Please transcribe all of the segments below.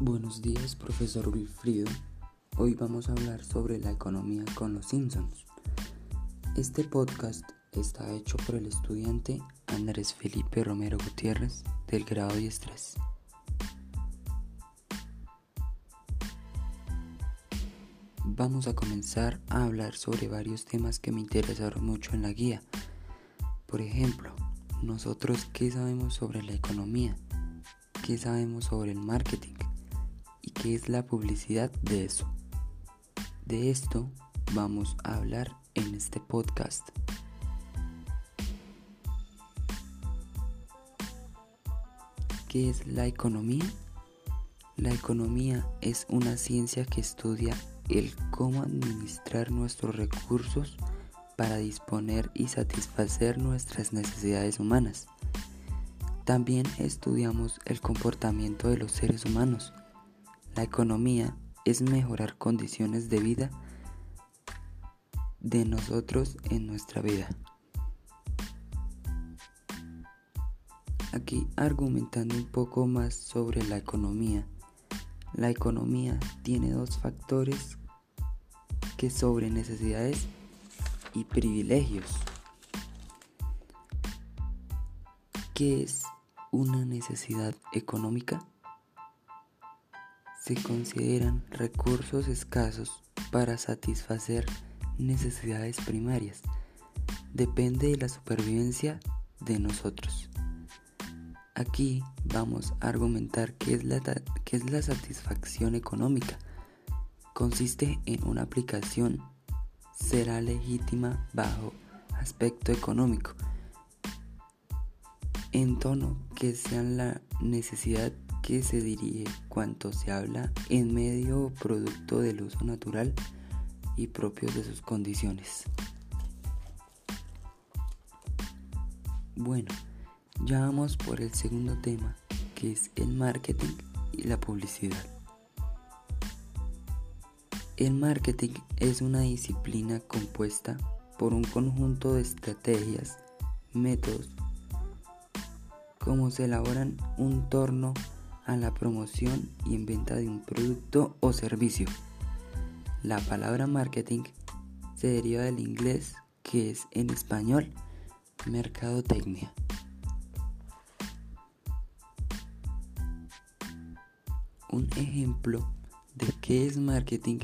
Buenos días, profesor Wilfrido. Hoy vamos a hablar sobre la economía con los Simpsons. Este podcast está hecho por el estudiante Andrés Felipe Romero Gutiérrez del grado 10-3. Vamos a comenzar a hablar sobre varios temas que me interesaron mucho en la guía. Por ejemplo, nosotros qué sabemos sobre la economía, qué sabemos sobre el marketing qué es la publicidad de eso. De esto vamos a hablar en este podcast. ¿Qué es la economía? La economía es una ciencia que estudia el cómo administrar nuestros recursos para disponer y satisfacer nuestras necesidades humanas. También estudiamos el comportamiento de los seres humanos. La economía es mejorar condiciones de vida de nosotros en nuestra vida. Aquí argumentando un poco más sobre la economía. La economía tiene dos factores que sobre necesidades y privilegios. ¿Qué es una necesidad económica? Se consideran recursos escasos para satisfacer necesidades primarias. Depende de la supervivencia de nosotros. Aquí vamos a argumentar qué es la, qué es la satisfacción económica. Consiste en una aplicación será legítima bajo aspecto económico, en tono que sea la necesidad que se dirige cuanto se habla en medio producto del uso natural y propios de sus condiciones. Bueno, ya vamos por el segundo tema, que es el marketing y la publicidad. El marketing es una disciplina compuesta por un conjunto de estrategias, métodos, cómo se elaboran un torno a la promoción y en venta de un producto o servicio. La palabra marketing se deriva del inglés que es en español mercadotecnia. Un ejemplo de qué es marketing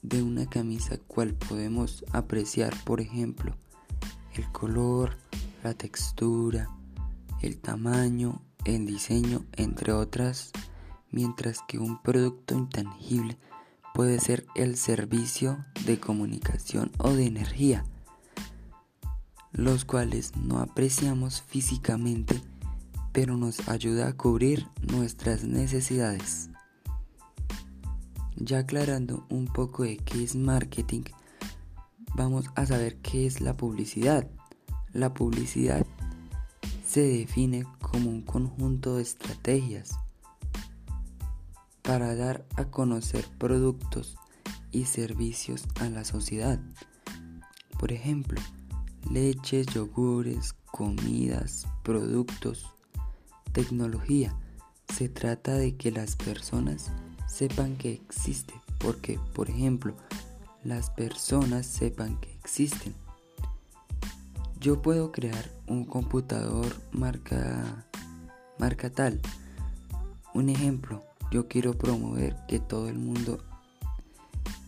de una camisa cual podemos apreciar, por ejemplo, el color, la textura, el tamaño, el diseño, entre otras, mientras que un producto intangible puede ser el servicio de comunicación o de energía, los cuales no apreciamos físicamente, pero nos ayuda a cubrir nuestras necesidades. Ya aclarando un poco de qué es marketing, vamos a saber qué es la publicidad. La publicidad se define como un conjunto de estrategias para dar a conocer productos y servicios a la sociedad. Por ejemplo, leches, yogures, comidas, productos, tecnología. Se trata de que las personas sepan que existe, porque, por ejemplo, las personas sepan que existen. Yo puedo crear un computador marca marca tal. Un ejemplo, yo quiero promover que todo el mundo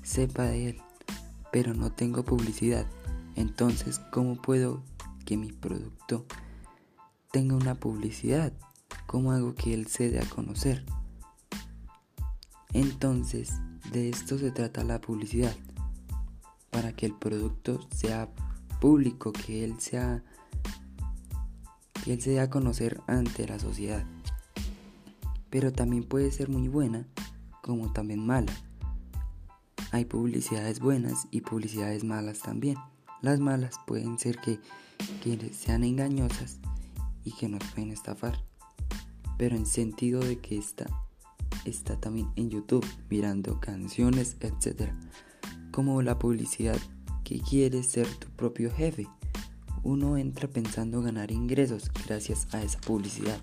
sepa de él, pero no tengo publicidad. Entonces, ¿cómo puedo que mi producto tenga una publicidad? ¿Cómo hago que él se dé a conocer? Entonces, de esto se trata la publicidad. Para que el producto sea público, que él sea que él se dé a conocer ante la sociedad. Pero también puede ser muy buena como también mala. Hay publicidades buenas y publicidades malas también. Las malas pueden ser que, sean engañosas y que nos pueden estafar. Pero en sentido de que esta está también en YouTube mirando canciones, etc. Como la publicidad que quiere ser tu propio jefe. Uno entra pensando ganar ingresos gracias a esa publicidad.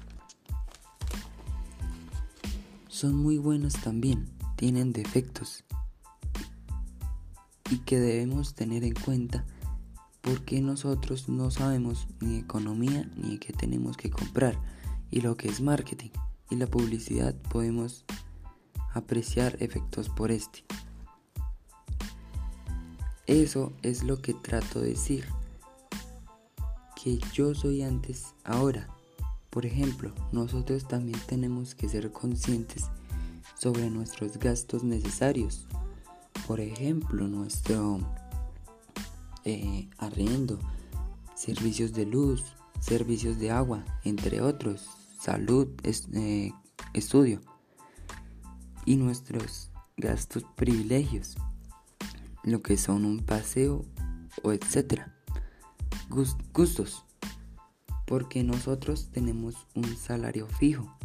son muy buenos también, tienen defectos y que debemos tener en cuenta porque nosotros no sabemos ni economía ni qué tenemos que comprar y lo que es marketing y la publicidad podemos apreciar efectos por este. Eso es lo que trato de decir. Que yo soy antes, ahora. Por ejemplo, nosotros también tenemos que ser conscientes sobre nuestros gastos necesarios. Por ejemplo, nuestro eh, arriendo, servicios de luz, servicios de agua, entre otros, salud, eh, estudio y nuestros gastos privilegios, lo que son un paseo o etcétera. Gustos, porque nosotros tenemos un salario fijo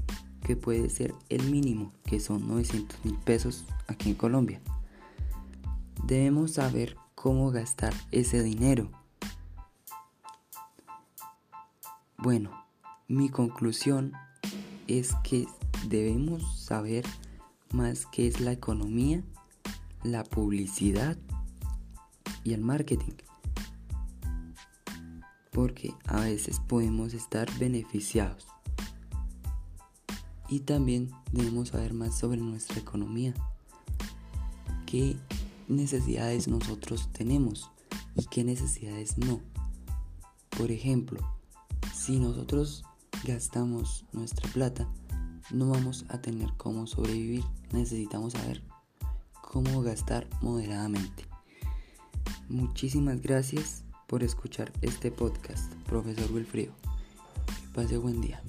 que puede ser el mínimo, que son 900 mil pesos aquí en Colombia. Debemos saber cómo gastar ese dinero. Bueno, mi conclusión es que debemos saber más qué es la economía, la publicidad y el marketing. Porque a veces podemos estar beneficiados. Y también debemos saber más sobre nuestra economía. ¿Qué necesidades nosotros tenemos y qué necesidades no. Por ejemplo, si nosotros gastamos nuestra plata, no vamos a tener cómo sobrevivir. Necesitamos saber cómo gastar moderadamente. Muchísimas gracias por escuchar este podcast, profesor Wilfrido. Que pase buen día.